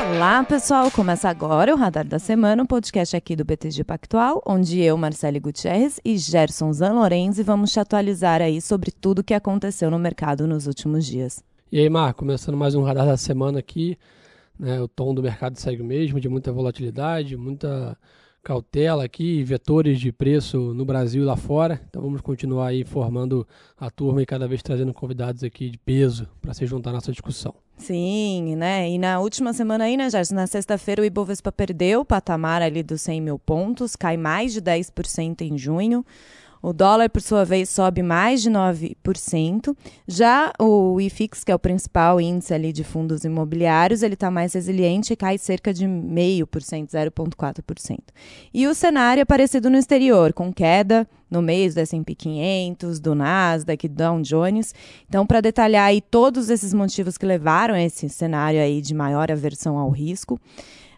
Olá, pessoal! Começa agora o Radar da Semana, um podcast aqui do BTG Pactual, onde eu, Marcele Gutierrez e Gerson Zanlorenzi vamos te atualizar aí sobre tudo o que aconteceu no mercado nos últimos dias. E aí, Marco, começando mais um Radar da Semana aqui, né, o tom do mercado segue o mesmo, de muita volatilidade, muita cautela aqui, vetores de preço no Brasil e lá fora. Então vamos continuar aí formando a turma e cada vez trazendo convidados aqui de peso para se juntar à nossa discussão. Sim, né? E na última semana aí, né, Gerson? Na sexta-feira o Ibovespa perdeu o patamar ali dos 100 mil pontos, cai mais de 10% em junho. O dólar, por sua vez, sobe mais de 9%. Já o IFIX, que é o principal índice ali de fundos imobiliários, ele está mais resiliente e cai cerca de 0,5%, 0,4%. E o cenário é parecido no exterior, com queda no mês do S&P 500, do Nasdaq, do Dow Jones. Então, para detalhar aí todos esses motivos que levaram a esse cenário aí de maior aversão ao risco,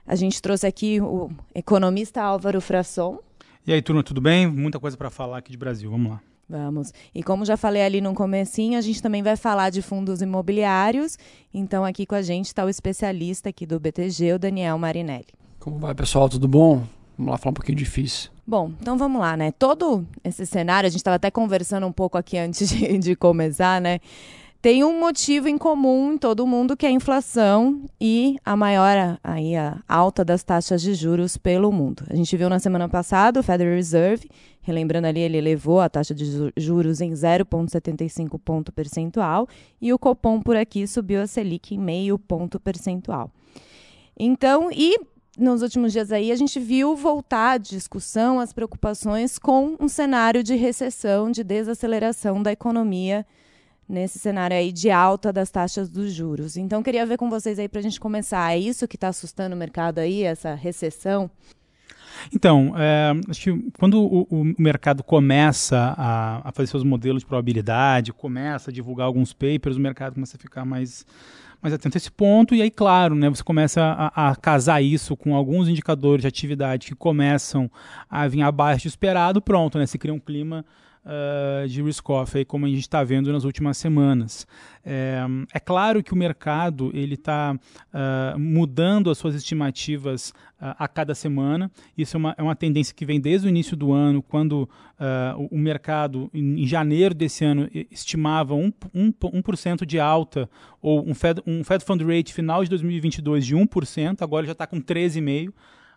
a gente trouxe aqui o economista Álvaro Frasson, e aí, turma, tudo bem? Muita coisa para falar aqui de Brasil. Vamos lá. Vamos. E como já falei ali no comecinho, a gente também vai falar de fundos imobiliários. Então aqui com a gente está o especialista aqui do BTG, o Daniel Marinelli. Como vai, pessoal? Tudo bom? Vamos lá falar um pouquinho difícil. Bom, então vamos lá, né? Todo esse cenário, a gente estava até conversando um pouco aqui antes de, de começar, né? Tem um motivo em comum em todo mundo que é a inflação e a maior aí a alta das taxas de juros pelo mundo. A gente viu na semana passada o Federal Reserve, relembrando ali, ele elevou a taxa de juros em 0,75 ponto percentual e o Copom por aqui subiu a Selic em meio ponto percentual. Então, e nos últimos dias aí a gente viu voltar a discussão as preocupações com um cenário de recessão, de desaceleração da economia nesse cenário aí de alta das taxas dos juros. Então, queria ver com vocês aí para a gente começar. É isso que está assustando o mercado aí, essa recessão? Então, é, acho que quando o, o mercado começa a, a, fazer seus modelos de probabilidade, começa a divulgar alguns papers, o mercado começa a ficar mais, mais atento a esse ponto, e aí, claro, né, você começa a, a casar isso com alguns indicadores de atividade que começam a vir abaixo do esperado, pronto, né, se cria um clima uh, de risk-off, como a gente está vendo nas últimas semanas. É, é, claro que o mercado ele está uh, mudando as suas estimativas uh, a cada semana. Isso é uma, é uma tendência que vem desde o início do ano, quando uh, o, o, mercado, em, em, janeiro desse ano, estimava 1%, 1, 1 de alta, ou um Fed, um Fed Fund Rate final de 2022 de 1%, agora já está com 13,5%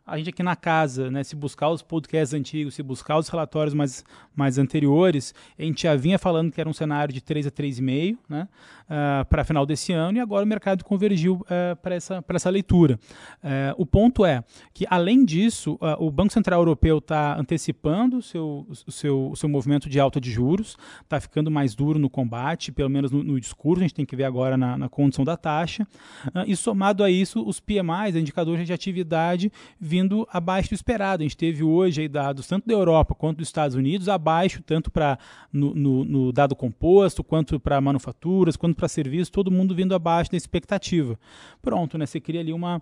a gente aqui na casa, né, se buscar os podcasts antigos, se buscar os relatórios mais, mais anteriores, a gente já vinha falando que era um cenário de 3 a 3,5 né, uh, para final desse ano e agora o mercado convergiu uh, para essa, essa leitura. Uh, o ponto é que, além disso, o Banco Central Europeu está antecipando o seu, seu, seu movimento de alta de juros, está ficando mais duro no combate, pelo menos no, no, discurso, a gente tem que ver agora na, na condição da taxa, e somado a isso, os PMIs, indicadores de atividade, vindo abaixo do esperado. A gente teve hoje aí dados tanto da Europa quanto dos Estados Unidos abaixo, tanto para no, no, no, dado composto, quanto para manufaturas, quanto para serviços, todo mundo vindo abaixo da expectativa. Pronto, né? Você cria ali uma.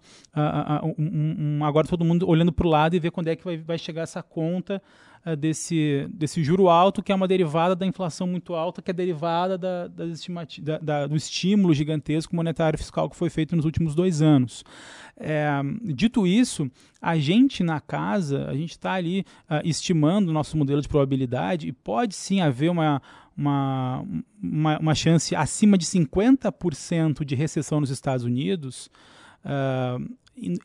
Um, um, agora todo mundo olhando para o lado e ver quando é que vai, vai chegar essa conta uh, desse, desse juro alto, que é uma derivada da inflação muito alta, que é derivada da, da, da, do estímulo gigantesco monetário fiscal que foi feito nos últimos dois anos. É, dito isso, a gente na casa, a gente está ali uh, estimando o nosso modelo de probabilidade e pode sim haver uma, uma, uma, uma chance acima de 50% de recessão nos Estados Unidos. Uh,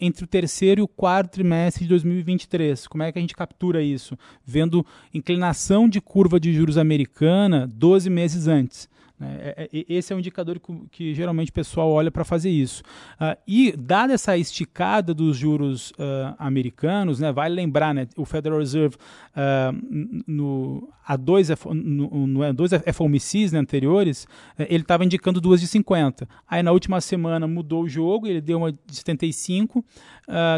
entre o terceiro e o quarto trimestre de 2023. Como é que a gente captura isso? Vendo inclinação de curva de juros americana 12 meses antes. Né? É, é, esse é um indicador que, que geralmente o pessoal olha para fazer isso. Uh, e, dada essa esticada dos juros uh, americanos, né, vale lembrar, né, o Federal Reserve uh, no, a dois, no, no, dois FOMCs né, anteriores, ele estava indicando duas de 50. Aí na última semana mudou o jogo, ele deu uma de 75,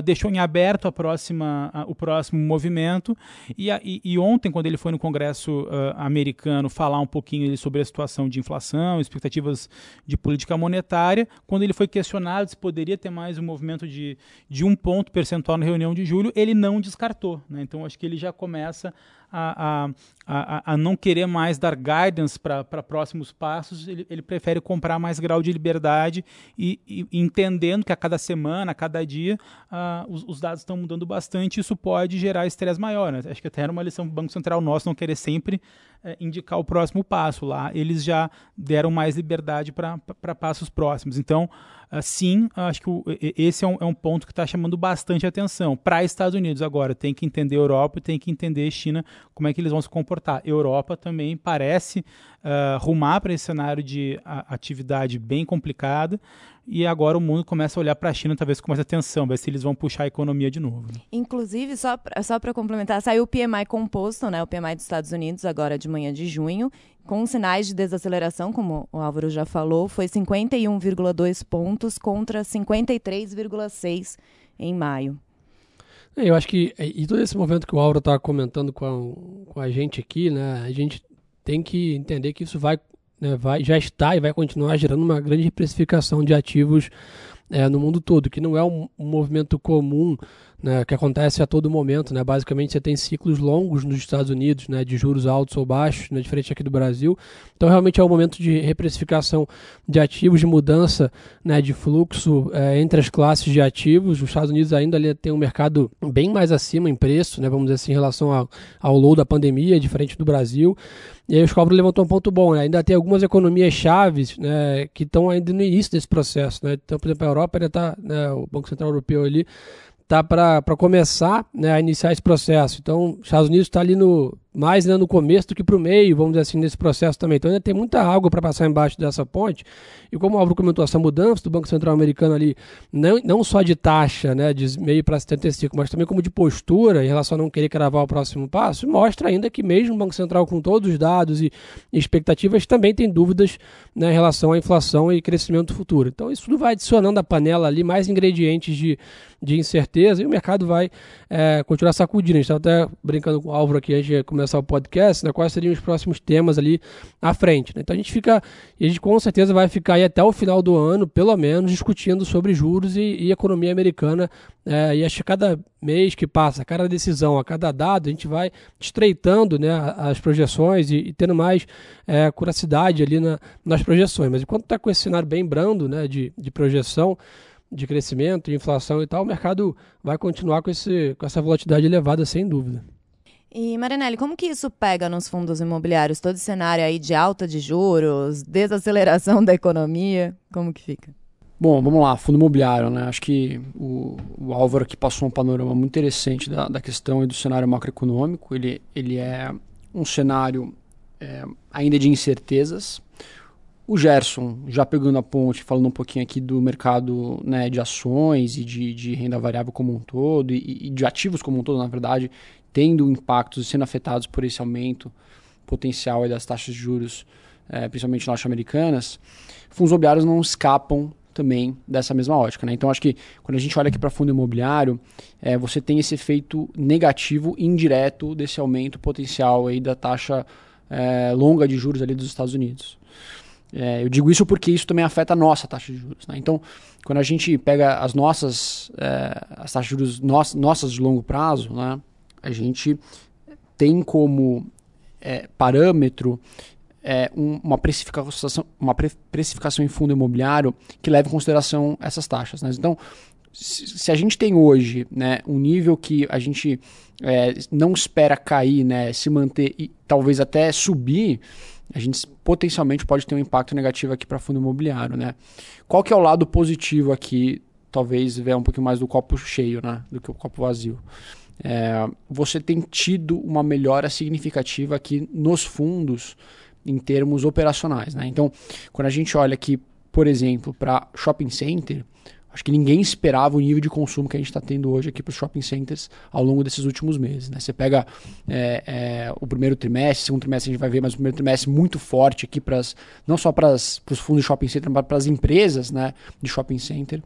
deixou em aberto a próxima, o próximo movimento. E, e, e, ontem, quando ele foi no Congresso americano falar um pouquinho sobre a situação de inflação, inflação, expectativas de política monetária, quando ele foi questionado se poderia ter mais um movimento de, de um ponto percentual na reunião de julho, ele não descartou. Né? Então, acho que ele já começa a, a a, a, não querer mais dar guidance para próximos passos, ele, ele, prefere comprar mais grau de liberdade e, e entendendo que a cada semana, a cada dia, uh, os, os, dados estão mudando bastante, isso pode gerar estresse maior. Né? Acho que até era uma lição do Banco Central nosso não querer sempre é, indicar o próximo passo lá. Eles já deram mais liberdade para passos próximos. Então, uh, sim, acho que o, esse é um, é um, ponto que está chamando bastante atenção. Para Estados Unidos agora, tem que entender Europa e tem que entender China, como é que eles vão se comportar. Europa também parece uh, rumar para esse cenário de atividade bem complicada e agora o mundo começa a olhar para a China talvez com mais atenção, ver se eles vão puxar a economia de novo. Né? Inclusive, só para só complementar, saiu o PMI composto, né, o PMI dos Estados Unidos, agora de manhã de junho, com sinais de desaceleração, como o Álvaro já falou, foi 51,2 pontos contra 53,6 em maio. É, eu acho que, e todo esse movimento que o Álvaro está comentando com a, com a gente aqui, né, a gente tem que entender que isso vai né, vai, já está e vai continuar gerando uma grande precificação de ativos é, no mundo todo, que não é um, um movimento comum né, que acontece a todo momento. Né? Basicamente, você tem ciclos longos nos Estados Unidos, né, de juros altos ou baixos, né, diferente aqui do Brasil. Então, realmente é um momento de reprecificação de ativos, de mudança né, de fluxo é, entre as classes de ativos. Os Estados Unidos ainda ali tem um mercado bem mais acima em preço, né, vamos dizer assim, em relação ao, ao low da pandemia, diferente do Brasil. E aí o Scalabro levantou um ponto bom, né? ainda tem algumas economias chaves né, que estão ainda no início desse processo. Né? Então, por exemplo, a Europa ainda está, né, o Banco Central Europeu ali, tá para começar né, a iniciar esse processo. Então, os Estados Unidos está ali no mais né, no começo do que para o meio, vamos dizer assim, nesse processo também. Então ainda tem muita água para passar embaixo dessa ponte. E como o Álvaro comentou, essa mudança do Banco Central Americano ali, não, não só de taxa, né, de meio para 75, mas também como de postura em relação a não querer cravar o próximo passo, mostra ainda que mesmo o Banco Central com todos os dados e expectativas também tem dúvidas né, em relação à inflação e crescimento futuro. Então isso tudo vai adicionando à panela ali mais ingredientes de, de incerteza e o mercado vai é, continuar sacudindo. A gente estava até brincando com o Álvaro aqui antes de começar o podcast, né, quais seriam os próximos temas ali à frente. Né? Então a gente fica, e a gente com certeza vai ficar aí até o final do ano, pelo menos, discutindo sobre juros e, e economia americana. É, e acho que cada mês que passa, cada decisão, a cada dado, a gente vai estreitando né, as projeções e, e tendo mais é, curacidade ali na, nas projeções. Mas enquanto está com esse cenário bem brando né, de, de projeção, de crescimento, de inflação e tal, o mercado vai continuar com, esse, com essa volatilidade elevada, sem dúvida. E, Marinelli, como que isso pega nos fundos imobiliários? Todo cenário aí de alta de juros, desaceleração da economia, como que fica? Bom, vamos lá, fundo imobiliário, né? Acho que o, o Álvaro aqui passou um panorama muito interessante da, da questão e do cenário macroeconômico. Ele, ele é um cenário é, ainda de incertezas. O Gerson, já pegando a ponte, falando um pouquinho aqui do mercado né, de ações e de, de renda variável como um todo, e, e de ativos como um todo, na verdade, tendo impactos e sendo afetados por esse aumento potencial das taxas de juros, é, principalmente norte-americanas, fundos imobiliários não escapam também dessa mesma ótica. Né? Então, acho que quando a gente olha aqui para fundo imobiliário, é, você tem esse efeito negativo indireto desse aumento potencial aí da taxa é, longa de juros ali dos Estados Unidos. É, eu digo isso porque isso também afeta a nossa taxa de juros. Né? Então, quando a gente pega as nossas as taxas de juros no nossas de longo prazo, né? A gente tem como é, parâmetro é, um, uma, precificação, uma pre precificação em fundo imobiliário que leva em consideração essas taxas. Né? Então, se, se, a gente tem hoje né, um nível que a gente é, não espera cair, né, se manter e talvez até subir, a gente potencialmente pode ter um impacto negativo aqui para fundo imobiliário. Né? Qual que é o lado positivo aqui? Talvez ver um pouquinho mais do copo cheio né, do que o copo vazio é, você tem tido uma melhora significativa aqui nos fundos em termos operacionais. Né? Então, quando a gente olha aqui, por exemplo, para shopping center, Acho que ninguém esperava o nível de consumo que a gente está tendo hoje aqui para os shopping centers ao longo desses últimos meses. Né? Você pega é, é, o primeiro trimestre, segundo trimestre a gente vai ver, mas o primeiro trimestre muito forte aqui para não só para os fundos de shopping center, mas para as empresas né, de shopping center.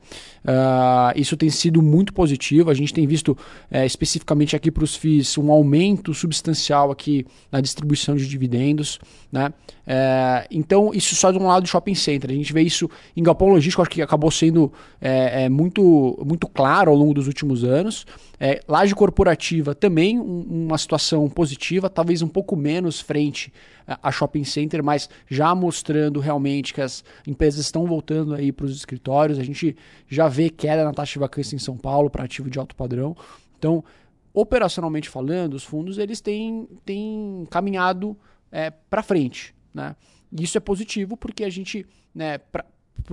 Uh, isso tem sido muito positivo. A gente tem visto é, especificamente aqui para os FIIs um aumento substancial aqui na distribuição de dividendos. Né? É, então, isso só de um lado do shopping center. A gente vê isso em galpão logístico, acho que acabou sendo é, é, muito, muito claro ao longo dos últimos anos. É, laje corporativa também um, uma situação positiva, talvez um pouco menos frente a shopping center, mas já mostrando realmente que as empresas estão voltando aí para os escritórios. A gente já vê queda na taxa de vacância em São Paulo para ativo de alto padrão. Então, operacionalmente falando, os fundos eles têm, têm caminhado é, para frente. Né? Isso é positivo porque a gente, né, para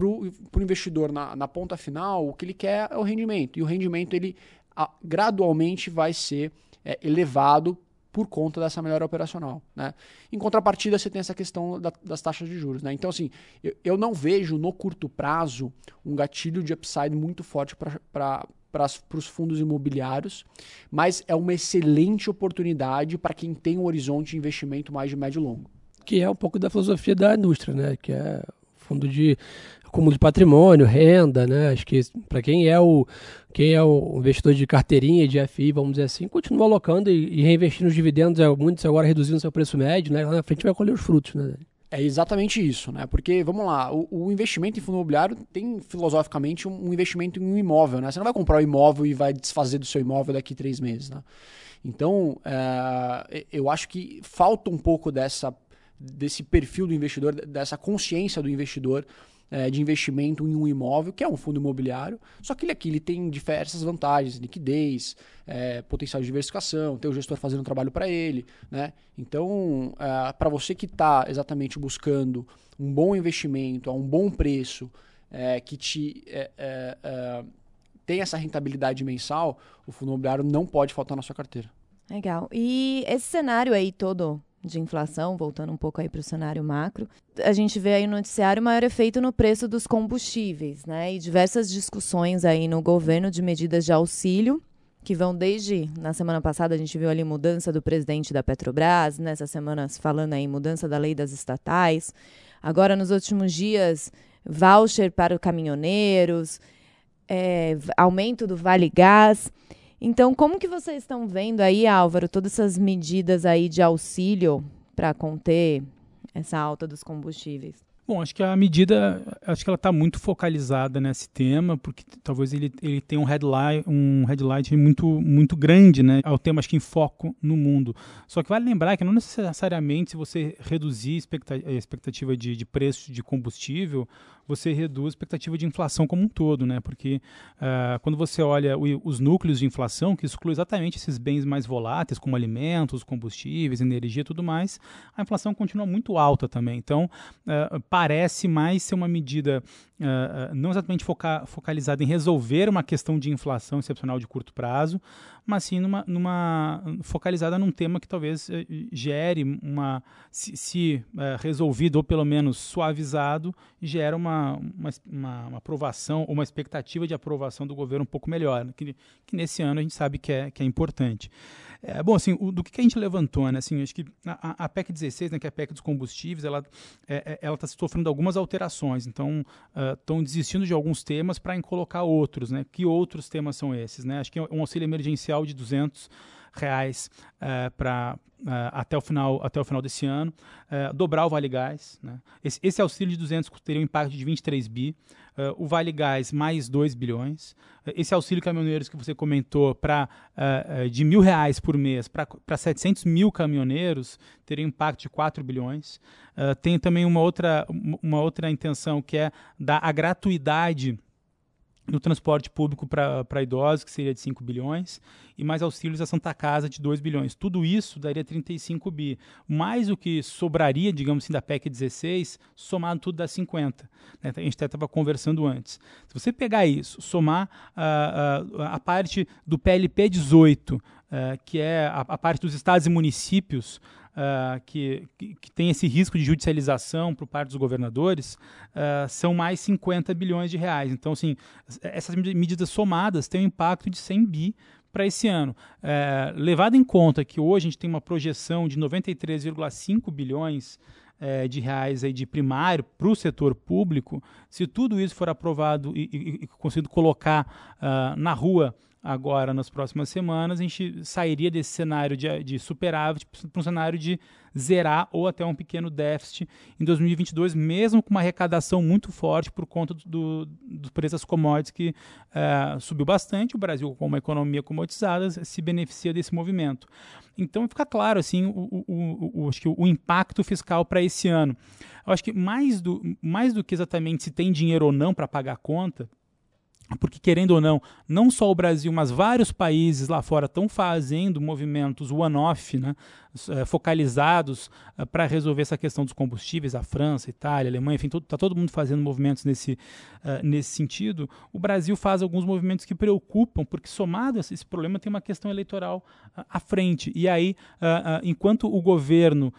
o investidor na, na ponta final, o que ele quer é o rendimento. E o rendimento ele a, gradualmente vai ser é, elevado por conta dessa melhora operacional. Né? Em contrapartida, você tem essa questão da, das taxas de juros. Né? Então, assim, eu, eu, não vejo no curto prazo um gatilho de upside muito forte para os fundos imobiliários, mas é uma excelente oportunidade para quem tem um horizonte de investimento mais de médio e longo. Que é um pouco da filosofia da indústria, né? que é fundo de acúmulo de patrimônio, renda, né? Acho que para quem é o quem é o investidor de carteirinha de FI, vamos dizer assim, continua alocando e, e reinvestindo os dividendos, é, muitos agora reduzindo seu preço médio, né? Lá na frente vai colher os frutos, né? É exatamente isso, né? Porque, vamos lá, o, o, investimento em fundo imobiliário tem filosoficamente um, um, investimento em um imóvel, né? Você não vai comprar um imóvel e vai desfazer do seu imóvel daqui a três meses, né? Então, é, eu acho que falta um pouco dessa, desse perfil do investidor, dessa consciência do investidor é, de investimento em um imóvel, que é um fundo imobiliário, só que ele aqui ele tem diversas vantagens, liquidez, é, potencial de diversificação, tem o gestor fazendo um trabalho para ele. Né? Então, é, para você que está exatamente buscando um bom investimento a um bom preço, é, que te é, é, tem essa rentabilidade mensal, o fundo imobiliário não pode faltar na sua carteira. Legal. E esse cenário aí todo de inflação, voltando um pouco aí para o cenário macro, a gente vê aí no noticiário maior efeito no preço dos combustíveis, né? E diversas discussões aí no governo de medidas de auxílio, que vão desde, na semana passada a gente viu ali mudança do presidente da Petrobras, nessa semana falando aí mudança da lei das estatais, agora nos últimos dias voucher para os caminhoneiros, é, aumento do Vale Gás. Então, como que vocês estão vendo aí, Álvaro, todas essas medidas aí de auxílio para conter essa alta dos combustíveis? Bom, acho que a medida, acho que ela está muito focalizada nesse tema, porque talvez ele, ele tenha um headline, um headline muito, muito grande, né? É o tema, acho que em foco no mundo. Só que vale lembrar que não necessariamente se você reduzir a expectativa de, de preço de combustível, você reduz a expectativa de inflação como um todo, né? Porque uh, quando você olha o, os núcleos de inflação, que exclui exatamente esses bens mais voláteis, como alimentos, combustíveis, energia e tudo mais, a inflação continua muito alta também. Então, uh, parece mais ser uma medida uh, não exatamente foca focalizada em resolver uma questão de inflação excepcional de curto prazo, mas sim numa, numa focalizada num tema que talvez uh, gere uma, se, se uh, resolvido ou pelo menos suavizado, gera uma, uma, uma, uma, aprovação ou uma expectativa de aprovação do governo um pouco melhor, né? que, que nesse ano a gente sabe que é, que é importante. É, bom, assim, o, do que, que, a gente levantou, né? Assim, acho que a, a, PEC 16, né, que é a PEC dos combustíveis, ela é, é ela está sofrendo algumas alterações. Então, estão uh, desistindo de alguns temas para colocar outros, né? Que outros temas são esses, né? Acho que um auxílio emergencial de 200 reais uh, para uh, até o final até o final desse ano, uh, dobrar o Vale Gás. Né? Esse, esse, auxílio de 200 teria um impacto de 23 bi, o Vale Gás mais 2 bilhões. esse auxílio caminhoneiros que você comentou para de mil reais por mês para 700 mil caminhoneiros teria um impacto de 4 bilhões. tem também uma outra, uma outra intenção que é dar a gratuidade no transporte público para idosos, que seria de 5 bilhões, e mais auxílios à Santa Casa de 2 bilhões. Tudo isso daria 35 bi. Mais o que sobraria, digamos assim, da PEC 16, somado tudo dá 50. Né? A gente até estava conversando antes. Se você pegar isso, somar uh, uh, a parte do PLP 18, uh, que é a, a parte dos estados e municípios, uh, que, que, tem esse risco de judicialização por parte dos governadores, uh, são mais 50 bilhões de reais. Então, assim, essas medidas somadas têm um impacto de 100 bi para esse ano. É, levado em conta que hoje a gente tem uma projeção de 93,5 bilhões é, de reais aí de primário para o setor público, se tudo isso for aprovado e, e, e conseguido colocar uh, na rua agora nas próximas semanas, a gente sairia desse cenário de, de superávit para um cenário de zerar ou até um pequeno déficit em 2022, mesmo com uma arrecadação muito forte por conta do, do preço das commodities que uh, subiu bastante. O Brasil, com uma economia comoditizada, se beneficia desse movimento. Então fica claro assim o, o, o, acho que o impacto fiscal para esse ano. Eu acho que mais do, mais do que exatamente se tem dinheiro ou não para pagar a conta, porque querendo ou não, não só o Brasil, mas vários países lá fora estão fazendo movimentos one-off, né, eh, focalizados uh, para resolver essa questão dos combustíveis, a França, a Itália, a Alemanha, enfim, está todo mundo fazendo movimentos nesse, uh, nesse sentido. O Brasil faz alguns movimentos que preocupam, porque somado a esse problema tem uma questão eleitoral uh, à frente. E aí, enquanto o governo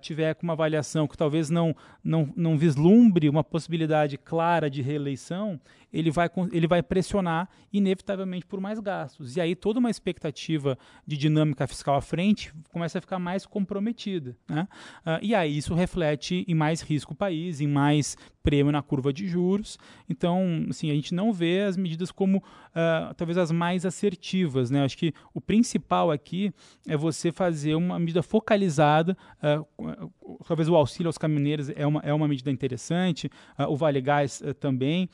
tiver com uma avaliação que talvez não, não, não vislumbre uma possibilidade clara de reeleição, ele vai, ele vai pressionar inevitavelmente por mais gastos. E aí toda uma expectativa de dinâmica fiscal à frente começa a ficar mais comprometida. Né? Uh, e aí isso reflete em mais risco o país, em mais prêmio na curva de juros. Então, assim, a gente não vê as medidas como uh, talvez as mais assertivas. Né? Acho que o principal aqui é você fazer uma medida focalizada. Uh, talvez o auxílio aos caminhoneiros é uma, é uma medida interessante, uh, o Vale Gás também.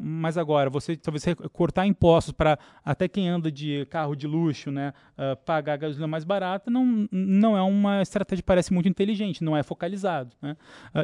mas agora, você talvez cortar impostos para até quem anda de carro de luxo, né, pagar gasolina mais barata, não, não é uma estratégia que parece muito inteligente, não é focalizado. Né?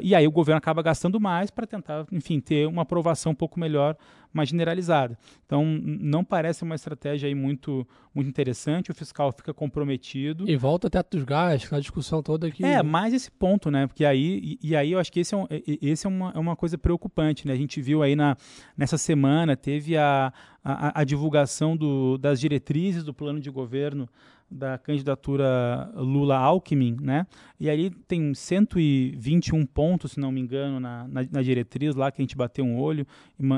e aí o governo acaba gastando mais para tentar, enfim, ter uma aprovação um pouco melhor, mais generalizada. Então, não parece uma estratégia aí muito, muito interessante, o fiscal fica comprometido. E volta até dos gastos, a discussão toda aqui. É, mais esse ponto, né? Porque aí, e, e aí eu acho que esse, é, um, esse é, uma, é uma coisa preocupante, né? A gente viu aí na, nessa semana, teve a, a, a divulgação do, das diretrizes do plano de governo da candidatura Lula-Alckmin, né? E aí tem 121 pontos, se não me engano, na, na, na diretriz lá que a gente bateu um olho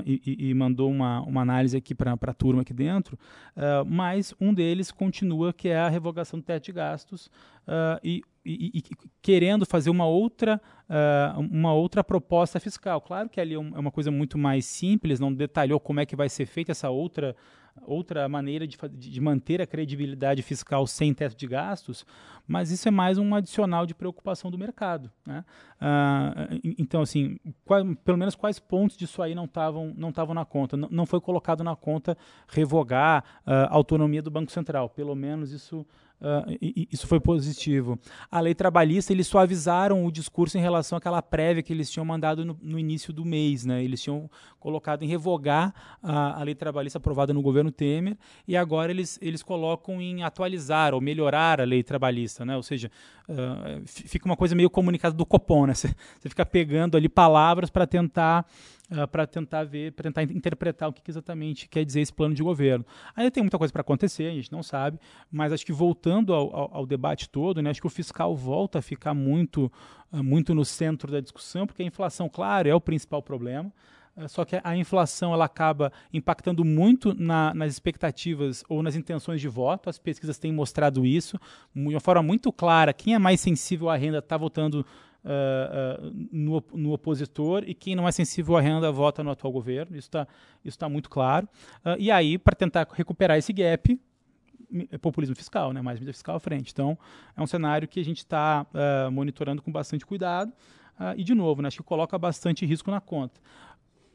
e, e, e mandou uma, uma análise aqui para a turma aqui dentro, uh, mas um deles continua que é a revogação do teto de gastos uh, e, e, querendo fazer uma outra, uh, uma outra proposta fiscal. Claro que ali é, é uma coisa muito mais simples, não detalhou como é que vai ser feita essa outra outra maneira de, de manter a credibilidade fiscal sem teto de gastos, mas isso é mais um adicional de preocupação do mercado. Né? Ah, então, assim, qual, pelo menos quais pontos disso aí não estavam não estavam na conta? Não, não foi colocado na conta revogar ah, a autonomia do Banco Central. Pelo menos isso Uh, isso foi positivo. A lei trabalhista, eles suavizaram o discurso em relação àquela prévia que eles tinham mandado no, no início do mês. Né? Eles tinham colocado em revogar a, a, lei trabalhista aprovada no governo Temer e agora eles, eles colocam em atualizar ou melhorar a lei trabalhista. Né? Ou seja, uh, fica uma coisa meio comunicada do Copom. Né? Você, fica pegando ali palavras para tentar uh, ah, para tentar ver, para tentar interpretar o que, que, exatamente quer dizer esse plano de governo. Ainda tem muita coisa para acontecer, a gente não sabe, mas acho que voltando ao, ao, ao, debate todo, né, acho que o fiscal volta a ficar muito, uh, muito no centro da discussão, porque a inflação, claro, é o principal problema. Uh, só que a inflação ela acaba impactando muito na, nas expectativas ou nas intenções de voto. As pesquisas têm mostrado isso de uma forma muito clara. Quem é mais sensível à renda está votando uh, no, no, opositor e quem não é sensível à renda vota no atual governo. Isso está isso tá muito claro. Uh, e aí, para tentar recuperar esse gap, é populismo fiscal, né? mais medida fiscal à frente. Então, é um cenário que a gente está monitorando com bastante cuidado. e, de novo, né, acho que coloca bastante risco na conta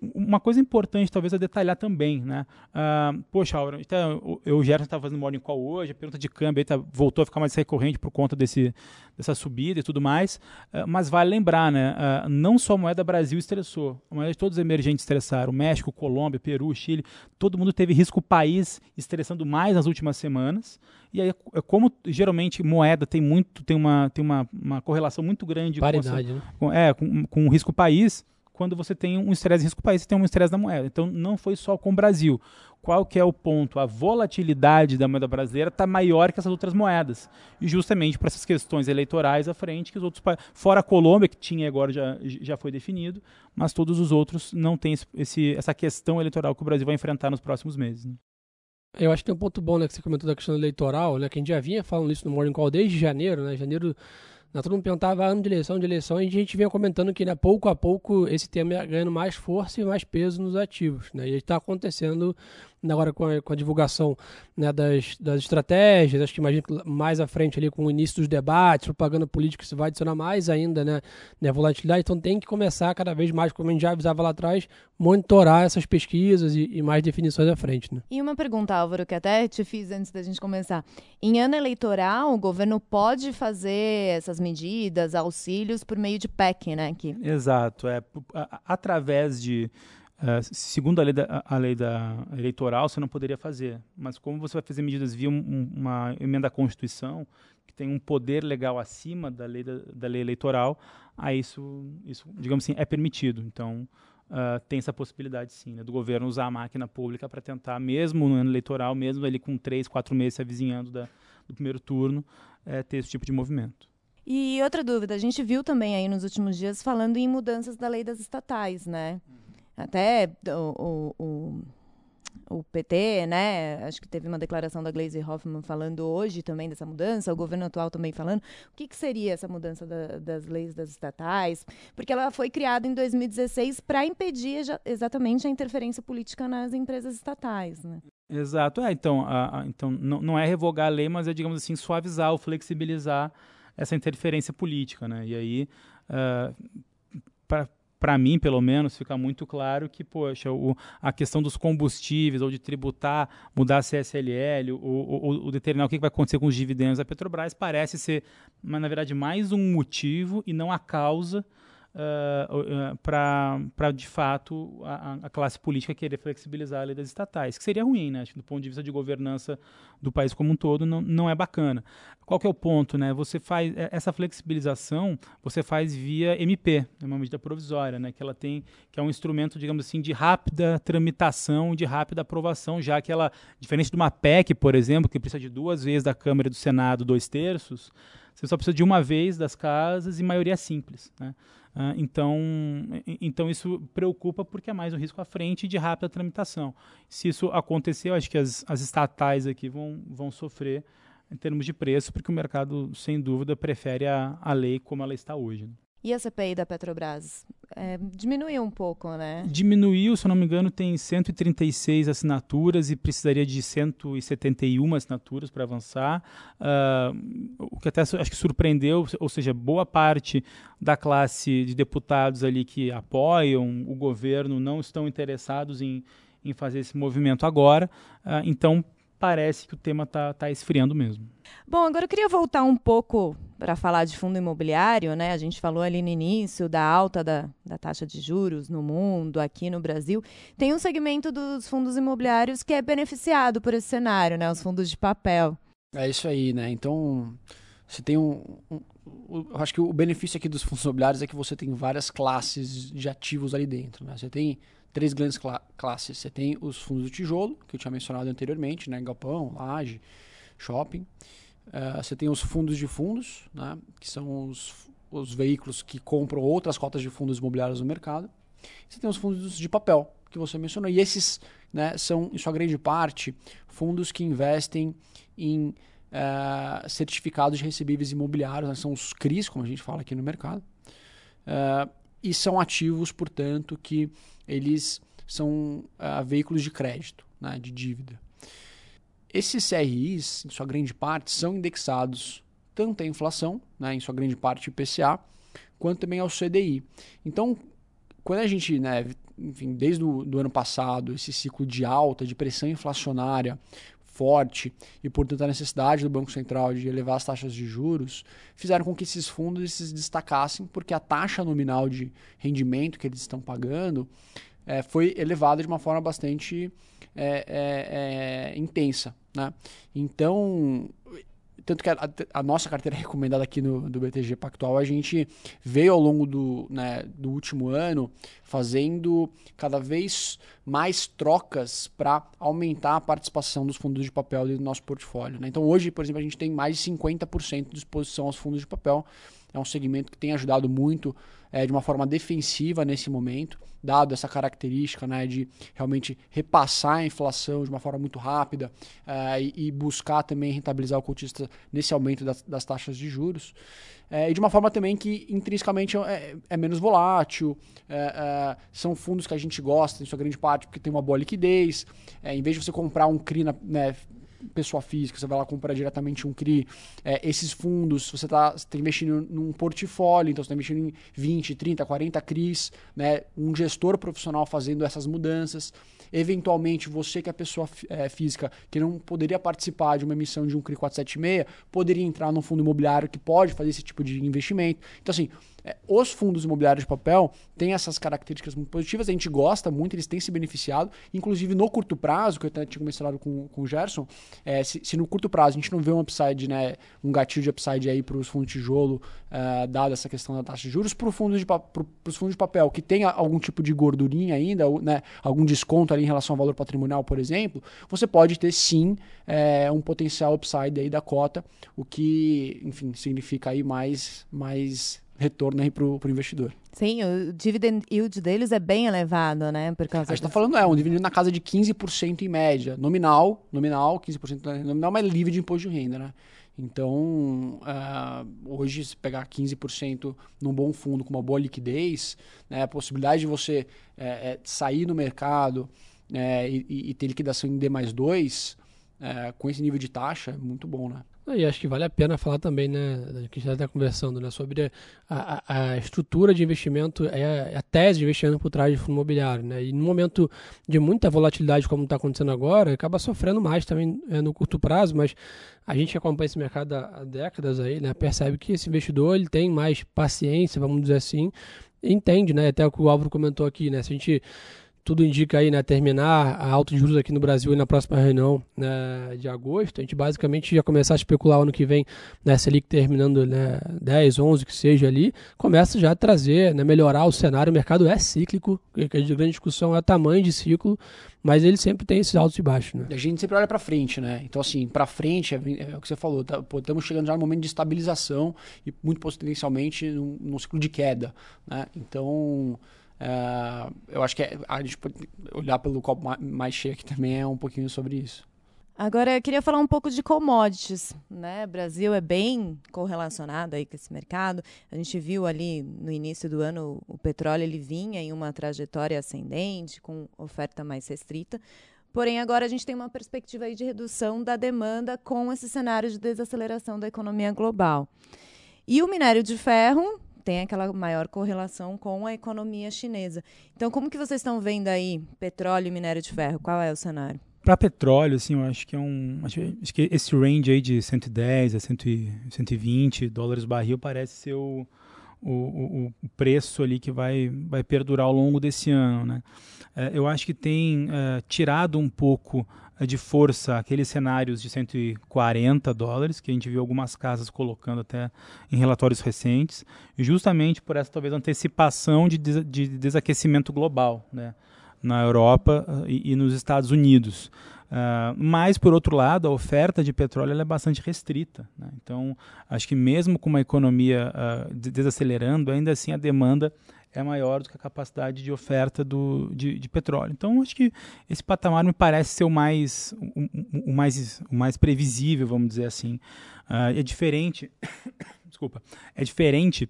uma coisa importante, talvez, a detalhar também, né? Uh, poxa, Aura, então, eu, o Gerson estava fazendo morning call hoje, a pergunta de câmbio tá, voltou a ficar mais recorrente por conta desse, dessa subida e tudo mais, uh, mas vale lembrar, né? Uh, não só a moeda Brasil estressou, a moeda de todos os emergentes estressaram, México, Colômbia, Peru, Chile, todo mundo teve risco país estressando mais nas últimas semanas, e aí, é como geralmente moeda tem muito, tem uma, tem uma, uma correlação muito grande Paridade, com, né? com, é, com, com o risco país, quando você tem um estresse risco país, você tem um estresse da moeda. Então não foi só com o Brasil. Qual que é o ponto? A volatilidade da moeda brasileira está maior que essas outras moedas. E justamente para essas questões eleitorais à frente, que os outros fora a Colômbia, que tinha agora já, já foi definido, mas todos os outros não têm esse, essa questão eleitoral que o Brasil vai enfrentar nos próximos meses. Né? Eu acho que tem um ponto bom, né, que você comentou da questão eleitoral, né, que a gente já vinha falando isso no Morning Call desde janeiro, né, janeiro né, todo mundo perguntava ano de eleição, de eleição, e a gente vinha comentando que né, pouco a pouco esse tema ia ganhando mais força e mais peso nos ativos. Né? E está acontecendo agora com a, com a divulgação né, das, das estratégias, acho que imagino que mais à frente ali com o início dos debates, propaganda política, isso vai adicionar mais ainda né, né, volatilidade, então tem que começar cada vez mais, como a gente já avisava lá atrás, monitorar essas pesquisas e, e mais definições à frente. Né? E uma pergunta, Álvaro, que até te fiz antes da gente começar. Em ano eleitoral, o governo pode fazer essas medidas, auxílios, por meio de PEC, né? Que... Exato, é através de Uh, segundo a lei, da, a lei da eleitoral, você não poderia fazer. Mas como você vai fazer medidas via um, uma emenda à Constituição, que tem um poder legal acima da lei, da, da lei eleitoral, aí isso, isso, digamos assim, é permitido. Então, uh, tem essa possibilidade, sim, né, do governo usar a máquina pública para tentar, mesmo no ano eleitoral, mesmo ele com três, quatro meses se avizinhando da, do primeiro turno, é, ter esse tipo de movimento. E outra dúvida, a gente viu também aí nos últimos dias falando em mudanças da lei das estatais, né? Uhum. Até o, o, o, PT, né? Acho que teve uma declaração da Glaze Hoffman falando hoje também dessa mudança, o governo atual também falando. O que, que seria essa mudança da, das leis das estatais? Porque ela foi criada em 2016 para impedir exatamente a interferência política nas empresas estatais, né? Exato. É, então, a, a, então não, é revogar a lei, mas é, digamos assim, suavizar ou flexibilizar essa interferência política, né? E aí, uh, para mim, pelo menos, fica muito claro que, poxa, o, a questão dos combustíveis, ou de tributar, mudar a CSLL, ou, determinar o que vai acontecer com os dividendos da Petrobras, parece ser, mas, na verdade, mais um motivo e não a causa uh, uh, para, de fato, a, a, classe política querer flexibilizar a lei das estatais, que seria ruim, né? Do ponto de vista de governança do país como um todo, não, não é bacana. Qual que é o ponto, né? Você faz é, essa flexibilização, você faz via MP, é uma medida provisória, né? Que ela tem, que é um instrumento, digamos assim, de rápida tramitação, de rápida aprovação, já que ela, diferente de uma PEC, por exemplo, que precisa de duas vezes da Câmara e do Senado, dois terços, você só precisa de uma vez das casas e maioria simples, né? Uh, então, então isso preocupa porque é mais um risco à frente de rápida tramitação. Se isso acontecer, eu acho que as, as estatais aqui vão, vão sofrer em termos de preço, porque o mercado, sem dúvida, prefere a, a lei como ela está hoje. Né? E a CPI da Petrobras? É, diminuiu um pouco, né? Diminuiu, se eu não me engano, tem 136 assinaturas e precisaria de 171 assinaturas para avançar. Uh, o que até acho que surpreendeu, ou seja, boa parte da classe de deputados ali que apoiam o governo não estão interessados em, em fazer esse movimento agora. Uh, então, parece que o tema está tá esfriando mesmo. Bom, agora eu queria voltar um pouco para falar de fundo imobiliário, né? A gente falou ali no início da alta da, da taxa de juros no mundo, aqui no Brasil. Tem um segmento dos fundos imobiliários que é beneficiado por esse cenário, né? Os fundos de papel. É isso aí, né? Então, você tem um, um eu acho que o benefício aqui dos fundos imobiliários é que você tem várias classes de ativos ali dentro. Né? Você tem três grandes cla classes. Você tem os fundos do tijolo, que eu tinha mencionado anteriormente, né? galpão, laje, shopping. Uh, você tem os fundos de fundos, né? que são os, os veículos que compram outras cotas de fundos imobiliários no mercado. Você tem os fundos de papel, que você mencionou. E esses né, são, em sua grande parte, fundos que investem em uh, certificados de recebíveis imobiliários, né? são os CRIs, como a gente fala aqui no mercado. Uh, e são ativos, portanto, que eles são uh, veículos de crédito, né, de dívida. Esses CRIs, em sua grande parte, são indexados tanto à inflação, né, em sua grande parte IPCA, quanto também ao CDI. Então, quando a gente, né, enfim, desde o do ano passado, esse ciclo de alta, de pressão inflacionária forte e, portanto, a necessidade do Banco Central de elevar as taxas de juros, fizeram com que esses fundos se destacassem, porque a taxa nominal de rendimento que eles estão pagando é, foi elevada de uma forma bastante é, é, intensa. Né? Então, tanto que a, a, nossa carteira recomendada aqui no, do BTG Pactual, a gente veio ao longo do, né, do último ano fazendo cada vez mais trocas para aumentar a participação dos fundos de papel do nosso portfólio. Né? Então hoje, por exemplo, a gente tem mais de 50% de exposição aos fundos de papel, é um segmento que tem ajudado muito é, de uma forma defensiva nesse momento, dado essa característica né, de realmente repassar a inflação de uma forma muito rápida é, e, buscar também rentabilizar o cotista nesse aumento das, das taxas de juros. É, e de uma forma também que intrinsecamente é, é menos volátil, é, é, são fundos que a gente gosta, em sua grande parte, porque tem uma boa liquidez. Em vez de você comprar um CRI na, né, pessoa física, você vai lá comprar diretamente um CRI, é, esses fundos, você está tá investindo num portfólio, então você está investindo em 20, 30, 40 CRIs, né, um gestor profissional fazendo essas mudanças. Eventualmente, você que é pessoa é, física que não poderia participar de uma emissão de um CRI 476, poderia entrar num fundo imobiliário que pode fazer esse tipo de investimento. Então, assim, é, os fundos imobiliários de papel têm essas características muito positivas, a gente gosta muito, eles têm se beneficiado, inclusive no curto prazo, que eu até tinha mencionado com, com o Gerson, é, se, se, no curto prazo a gente não vê um upside, né, um gatilho de upside aí para os fundos de tijolo, uh, dada essa questão da taxa de juros, para fundo de, os fundos de papel que tem algum tipo de gordurinha ainda, né, algum desconto ali em relação ao valor patrimonial, por exemplo, você pode ter sim é, um potencial upside aí da cota, o que, enfim, significa aí mais, mais retorno aí para o investidor. Sim, o dividend yield deles é bem elevado, né? Por causa a gente está falando, é, um dividendo na casa de 15% em média. Nominal, nominal, 15% nominal, mas livre de imposto de renda, né? Então, uh, hoje, se pegar 15% num bom fundo com uma boa liquidez, né, a possibilidade de você é, é, sair no mercado é, e, e, ter liquidação em D mais 2, com esse nível de taxa, é muito bom, né? E acho que vale a pena falar também, né, que a gente está conversando, né, sobre a, a, a, estrutura de investimento, é a tese de investimento por trás de fundo imobiliário, né, e no momento de muita volatilidade como está acontecendo agora, acaba sofrendo mais também é, no curto prazo, mas a gente acompanha esse mercado há, há décadas aí, né, percebe que esse investidor ele tem mais paciência, vamos dizer assim, entende, né, até o que o Álvaro comentou aqui, né, se a gente tudo indica aí, né, terminar a alta de juros aqui no Brasil e na próxima reunião né, de agosto, a gente basicamente já começar a especular ano que vem, né, Selic terminando né, 10, 11, que seja ali, começa já a trazer, né, melhorar o cenário, o mercado é cíclico, a grande discussão é o tamanho de ciclo, mas ele sempre tem esses altos e baixos, né? A gente sempre olha para frente, né? Então, assim, para frente, é, é, o que você falou, tá, pô, estamos chegando já no momento de estabilização e muito potencialmente num, num ciclo de queda, né? Então... Uh, eu acho que é, a gente pode olhar pelo copo mais cheio aqui também é um pouquinho sobre isso. Agora, eu queria falar um pouco de commodities. Né? O Brasil é bem correlacionado aí com esse mercado. A gente viu ali no início do ano o petróleo ele vinha em uma trajetória ascendente, com oferta mais restrita. Porém, agora a gente tem uma perspectiva aí de redução da demanda com esse cenário de desaceleração da economia global. E o minério de ferro tem aquela maior correlação com a economia chinesa. Então, como que vocês estão vendo aí petróleo e minério de ferro? Qual é o cenário? Para petróleo, assim, eu acho que é um. Acho, acho, que esse range aí de 110 a 120 dólares barril parece ser o, o, o, preço ali que vai, vai perdurar ao longo desse ano. Né? É, eu acho que tem é, tirado um pouco de força aqueles cenários de 140 dólares, que a gente viu algumas casas colocando até em relatórios recentes, justamente por essa talvez antecipação de, des de desaquecimento global né, na Europa e, e, nos Estados Unidos. Uh, mas, por outro lado, a oferta de petróleo é bastante restrita. Né? Então, acho que mesmo com uma economia uh, desacelerando, ainda assim a demanda é maior do que a capacidade de oferta do, de, de petróleo. Então, acho que esse patamar me parece ser o mais, o, o mais, o mais previsível, vamos dizer assim. Uh, é diferente, desculpa, é diferente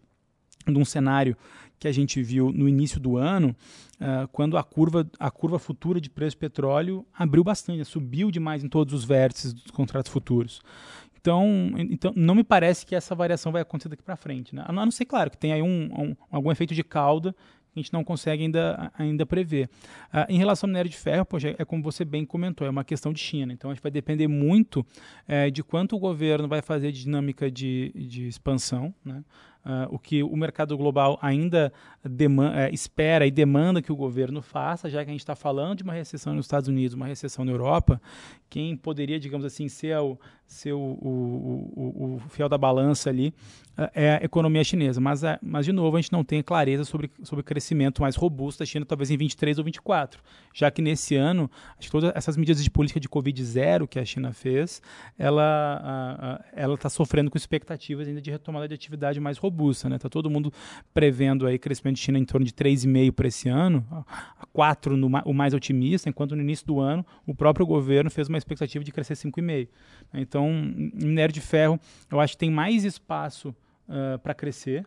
de um cenário que a gente viu no início do ano, uh, quando a curva, a curva futura de preço de petróleo abriu bastante, subiu demais em todos os vértices dos contratos futuros. Então, então, não me parece que essa variação vai acontecer daqui para frente. Né? A não ser, claro, que tem aí um, um, algum efeito de cauda que a gente não consegue ainda, ainda prever. Uh, em relação ao minério de ferro, poxa, é como você bem comentou, é uma questão de China. Então, a gente vai depender muito é, de quanto o governo vai fazer de dinâmica de, de expansão. Né? Uh, o que o mercado global ainda uh, espera e demanda que o governo faça, já que a gente está falando de uma recessão nos Estados Unidos, uma recessão na Europa, quem poderia, digamos assim, ser o, ser o, o, o, o fiel da balança ali uh, é a economia chinesa. Mas, é, mas, de novo, a gente não tem clareza sobre, sobre o crescimento mais robusto da China, talvez em 23 ou 24, já que nesse ano, acho que todas essas medidas de política de Covid zero que a China fez, ela está sofrendo com expectativas ainda de retomada de atividade mais robusta robusta. Né? Tá todo mundo prevendo aí crescimento de China em torno de 3,5% para esse ano, a 4% no, o mais otimista, enquanto no início do ano o próprio governo fez uma expectativa de crescer 5,5%. Então, minério de ferro, eu acho que tem mais espaço uh, para crescer.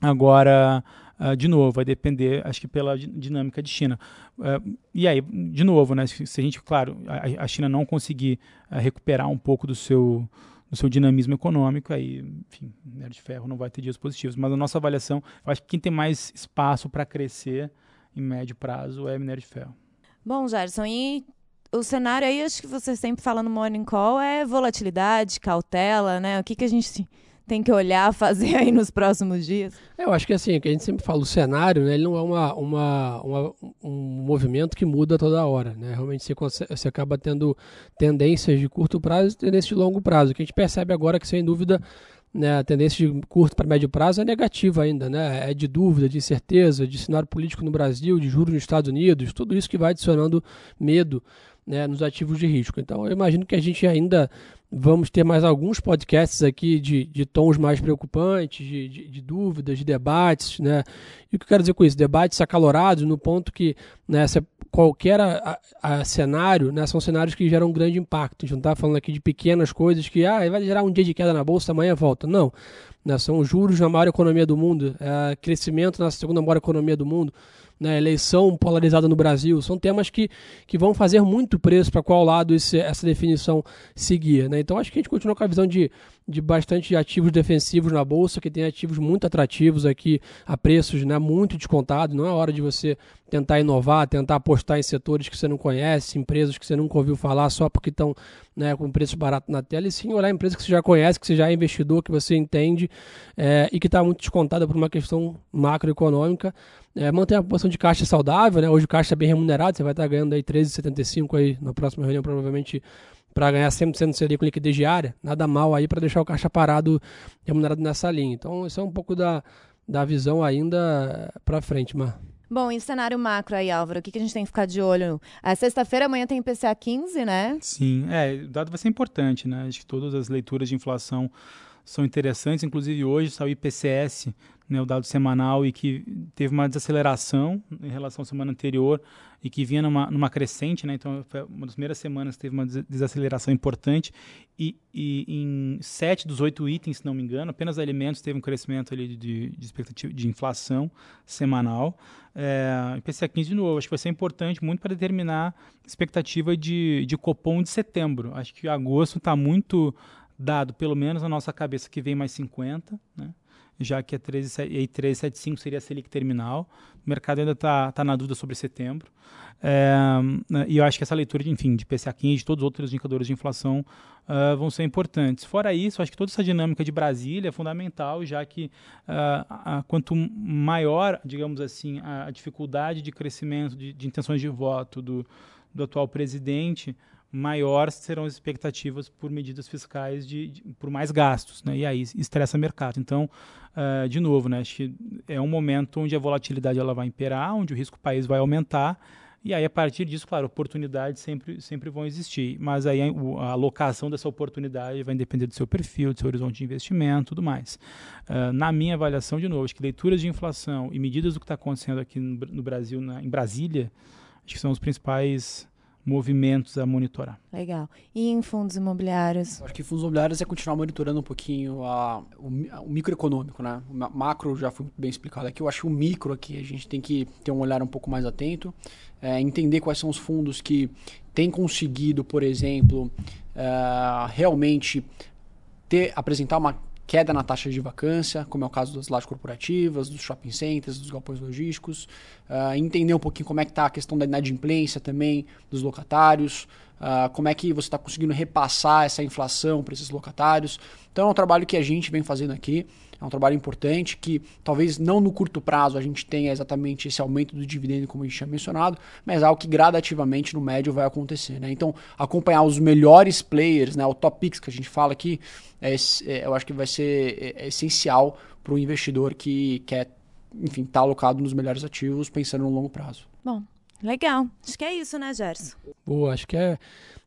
Agora, uh, de novo, vai depender, acho que pela dinâmica de China. Uh, e aí, de novo, né, se a gente, claro, a, a China não conseguir recuperar um pouco do seu, do seu dinamismo econômico, aí, enfim, minério de ferro não vai ter dias positivos. Mas a nossa avaliação, eu acho que quem tem mais espaço para crescer em médio prazo é minério de ferro. Bom, Gerson, e o cenário aí, acho que você sempre fala no Morning Call, é volatilidade, cautela, né? O que, que a gente tem que olhar, fazer aí nos próximos dias? Eu acho que assim, o que a gente sempre fala, o cenário, né, ele não é uma, uma, uma um movimento que muda toda hora, né? Realmente você, consegue, você acaba tendo tendências de curto prazo e tendências de longo prazo. O que a gente percebe agora é que, sem dúvida, né, a tendência de curto para médio prazo é negativa ainda, né? É de dúvida, de incerteza, de cenário político no Brasil, de juros nos Estados Unidos, tudo isso que vai adicionando medo né, nos ativos de risco. Então, eu imagino que a gente ainda vamos ter mais alguns podcasts aqui de, de tons mais preocupantes, de, de, de, dúvidas, de debates, né? E o que eu quero dizer com isso? Debates acalorados no ponto que né, qualquer a, a, cenário, né, são cenários que geram um grande impacto. A gente não está falando aqui de pequenas coisas que ah, vai gerar um dia de queda na bolsa, amanhã volta. Não. Né, são juros na maior economia do mundo, é, crescimento na segunda maior economia do mundo né, eleição polarizada no Brasil, são temas que, que vão fazer muito preço para qual lado esse, essa definição seguir. Né? Então acho que a gente continua com a visão de, de bastante ativos defensivos na Bolsa, que tem ativos muito atrativos aqui a preços né, muito descontados. Não é hora de você tentar inovar, tentar apostar em setores que você não conhece, empresas que você nunca ouviu falar só porque estão né, com preço barato na tela, e sim olhar empresas que você já conhece, que você já é investidor, que você entende é, e que está muito descontada por uma questão macroeconômica. É, manter a posição de caixa saudável, né? Hoje o caixa é bem remunerado, você vai estar ganhando aí 13,75 aí na próxima reunião, provavelmente para ganhar 100% do CDI com liquidez diária, nada mal aí para deixar o caixa parado remunerado nessa linha. Então, isso é um pouco da, da visão ainda para frente, Mar. Bom, e cenário macro aí, Álvaro, o que, que a gente tem que ficar de olho? A sexta-feira, amanhã tem IPCA 15, né? Sim, é, o dado vai ser importante, né? Acho que todas as leituras de inflação são interessantes, inclusive hoje saiu o IPCS né, o dado semanal e que teve uma desaceleração em relação à semana anterior e que vinha numa, numa crescente, né, então foi uma das primeiras semanas que teve uma desaceleração importante e, e em sete dos oito itens, se não me engano, apenas alimentos teve um crescimento ali de, de expectativa de inflação semanal. É, IPCA 15 de novo, acho que vai ser importante muito para determinar expectativa de, de Copom de setembro. Acho que agosto está muito dado, pelo menos na nossa cabeça, que vem mais 50, né? Já que a 1375 seria a Selic terminal. O mercado ainda está tá na dúvida sobre setembro. É, e eu acho que essa leitura, de, enfim, de PCA 15, de todos os outros indicadores de inflação uh, vão ser importantes. Fora isso, acho que toda essa dinâmica de Brasília é fundamental, já que uh, a, quanto maior, digamos assim, a, a dificuldade de crescimento de, de intenções de voto do, do atual presidente, maior serão as expectativas por medidas fiscais de, de por mais gastos, né? E aí estressa o mercado. Então, uh, de novo, né? Acho que é um momento onde a volatilidade ela vai imperar, onde o risco país vai aumentar. E aí, a partir disso, claro, oportunidades sempre, sempre vão existir. Mas aí a, alocação dessa oportunidade vai depender do seu perfil, do seu horizonte de investimento tudo mais. Uh, na minha avaliação, de novo, acho que leituras de inflação e medidas do que está acontecendo aqui no, no Brasil, na, em Brasília, acho que são os principais movimentos a monitorar. Legal. E em fundos imobiliários? Acho que fundos imobiliários é continuar monitorando um pouquinho a, o, o, microeconômico, né? O macro já foi bem explicado aqui. Eu acho que o micro aqui a gente tem que ter um olhar um pouco mais atento, é, entender quais são os fundos que têm conseguido, por exemplo, é, realmente ter apresentar uma queda na taxa de vacância, como é o caso das lajes corporativas, dos shopping centers, dos galpões logísticos, uh, entender um pouquinho como é que está a questão da inadimplência também dos locatários, uh, como é que você está conseguindo repassar essa inflação para esses locatários. Então é um trabalho que a gente vem fazendo aqui. É um trabalho importante que talvez não no curto prazo a gente tenha exatamente esse aumento do dividendo como a gente tinha mencionado, mas é algo que gradativamente no médio vai acontecer. Né? Então, acompanhar os melhores players, né, o top picks que a gente fala aqui, é, é, eu acho que vai ser é, é essencial para o investidor que quer, enfim, estar tá alocado nos melhores ativos pensando no longo prazo. Bom, Legal. Acho que é isso, né, Gerson? Boa, acho que é,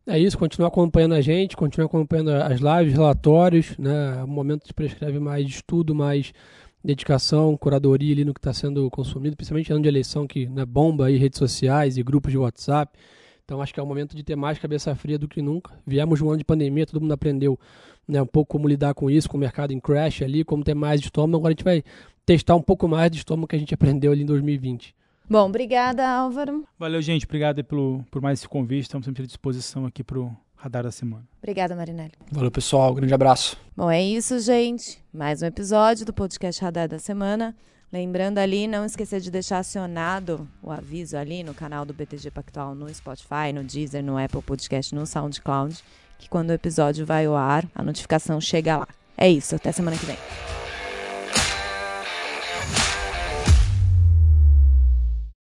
é isso. Continuar acompanhando a gente, continuar acompanhando as lives, relatórios, né? O momento de prescreve mais estudo, mais dedicação, curadoria ali no que está sendo consumido, principalmente ano de eleição que né, bomba aí redes sociais e grupos de WhatsApp. Então acho que é o momento de ter mais cabeça fria do que nunca. Viemos um ano de pandemia, todo mundo aprendeu né, um pouco como lidar com isso, com o mercado em crash ali, como ter mais estômago. Agora a gente vai testar um pouco mais de estômago que a gente aprendeu ali em 2020. Bom, obrigada, Álvaro. Valeu, gente. Obrigado pelo, por mais esse convite. Estamos sempre à disposição aqui para o Radar da Semana. Obrigada, Marinelli. Valeu, pessoal. Grande abraço. Bom, é isso, gente. Mais um episódio do podcast Radar da Semana. Lembrando ali, não esquecer de deixar acionado o aviso ali no canal do BTG Pactual no Spotify, no Deezer, no Apple Podcast, no SoundCloud, que quando o episódio vai ao ar, a notificação chega lá. É isso, até semana que vem.